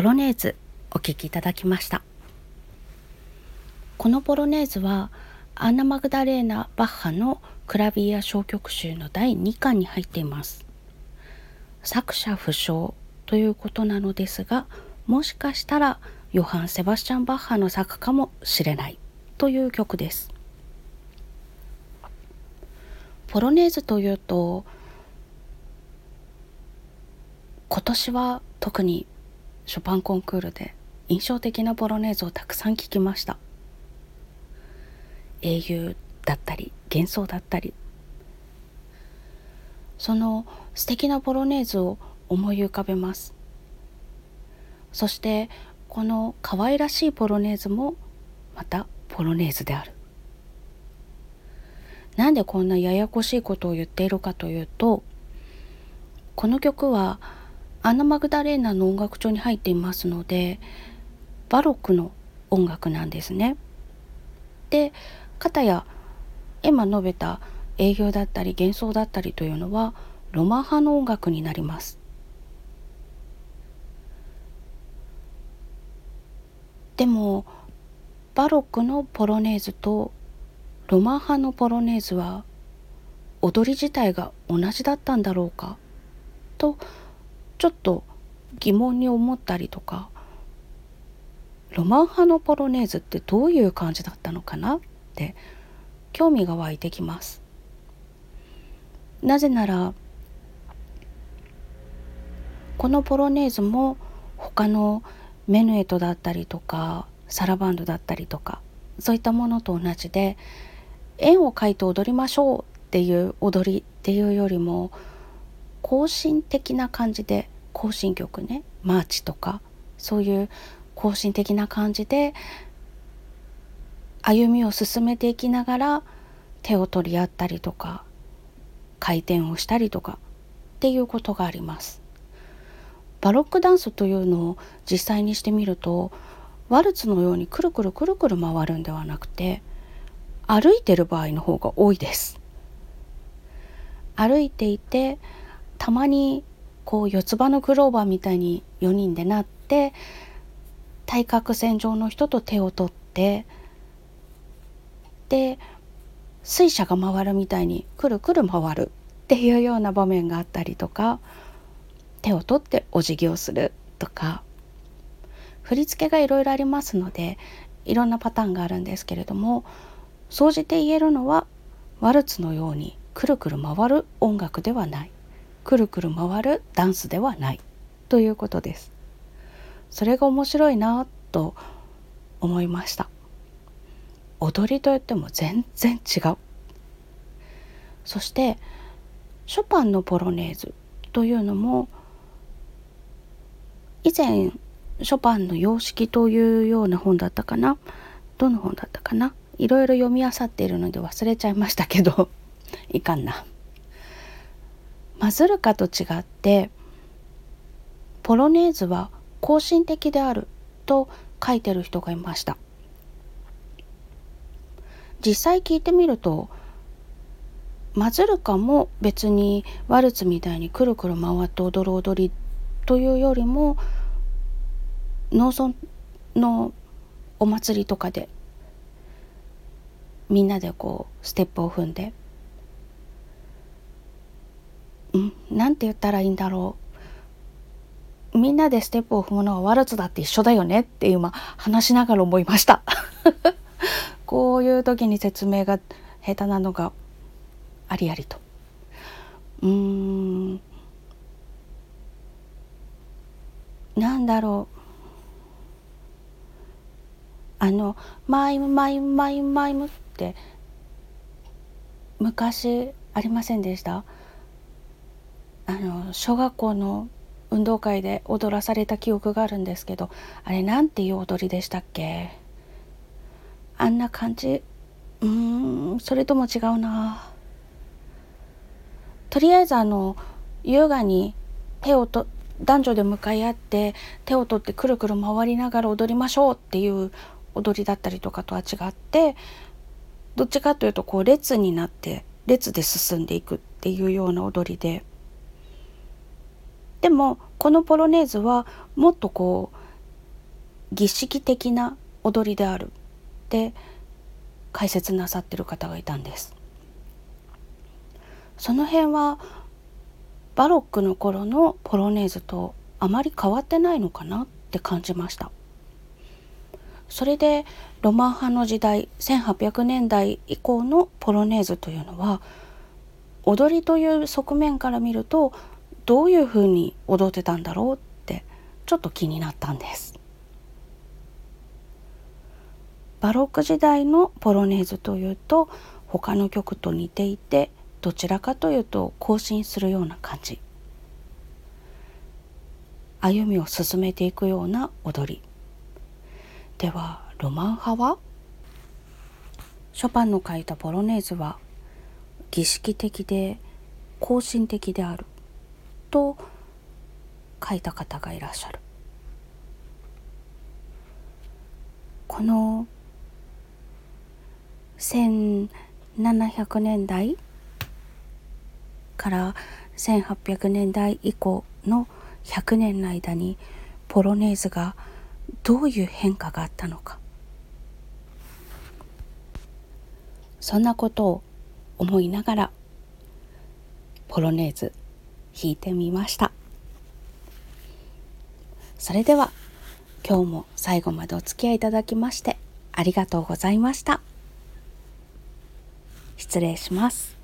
ポロネーズお聴きいただきました。このポロネーズはアンナ・マグダレーナ・バッハのクラビア小曲集の第2巻に入っています。作者不詳ということなのですがもしかしたらヨハン・セバスチャン・バッハの作かもしれないという曲です。ポロネーズというと今年は特にショパンコンクールで印象的なポロネーズをたくさん聞きました。英雄だったり幻想だったり。その素敵なポロネーズを思い浮かべます。そしてこの可愛らしいポロネーズもまたポロネーズである。なんでこんなややこしいことを言っているかというとこの曲はアナ・マグダレーナの音楽帳に入っていますのでバロックの音楽なんですね。で片や今述べた営業だったり幻想だったりというのはロマン派の音楽になります。でもバロックのポロネーズとロマン派のポロネーズは踊り自体が同じだったんだろうかとちょっと疑問に思ったりとかロマン派のポロネーズってどういう感じだったのかなって興味が湧いてきます。なぜならこのポロネーズも他のメヌエトだったりとかサラバンドだったりとかそういったものと同じで円を描いて踊りましょうっていう踊りっていうよりも行進的な感じで行進曲ねマーチとかそういう行進的な感じで歩みを進めていきながら手を取り合ったりとか回転をしたりとかっていうことがあります。バロックダンスというのを実際にしてみるとワルツのようにくるくるくるくる回るんではなくて歩いてる場合の方が多いです。歩いていてたまにこう四つ葉のクローバーみたいに4人でなって対角線上の人と手を取ってで水車が回るみたいにくるくる回るっていうような場面があったりとか手を取ってお辞儀をするとか振り付けがいろいろありますのでいろんなパターンがあるんですけれども総じて言えるのはワルツのようにくるくる回る音楽ではない。くるくる回るダンスではないということです。それが面白いなと思いました。踊りといっても全然違う。そしてショパンのポロネーズというのも以前ショパンの様式というような本だったかな？どの本だったかな？いろいろ読み漁っているので忘れちゃいましたけど いかんな。マズルカと違ってポロネーズは更新的であると書いてる人がいました。実際聞いてみるとマズルカも別にワルツみたいにくるくる回って踊る踊りというよりも農村のお祭りとかでみんなでこうステップを踏んでうんなんて言ったらいいんだろう。みんなでステップを踏むのはワルツだって一緒だよねって今話しながら思いました。こういう時に説明が下手なのがありありと。うーんなんだろう。あの「マイムマイムマイムマイム」って昔ありませんでした？あの小学校の運動会で踊らされた記憶があるんですけどあれなんていう踊りでしたっけ？あんな感じ。うーんそれとも違うな。とりあえずあの優雅に手をと男女で向かい合って手を取ってくるくる回りながら踊りましょうっていう踊りだったりとかとは違ってどっちかというとこう列になって列で進んでいくっていうような踊りででもこのポロネーズはもっとこう儀式的な踊りであるって解説なさってる方がいたんです。その辺はバロックの頃のポロネーズとあまり変わってないのかなって感じました。それでロマン派の時代1800年代以降のポロネーズというのは踊りという側面から見るとどういうふうに踊ってたんだろうってちょっと気になったんです。バロック時代のポロネーズというと他の曲と似ていてどちらかというと更新するような感じ。歩みを進めていくような踊り。ではロマン派は？ショパンの書いたポロネーズは儀式的で更新的である。と書いた方がいらっしゃる。この1700年代から1800年代以降の100年の間にポロネーズがどういう変化があったのか。そんなことを思いながらポロネーズ弾いてみました。それでは今日も最後までお付き合いいただきましてありがとうございました。失礼します。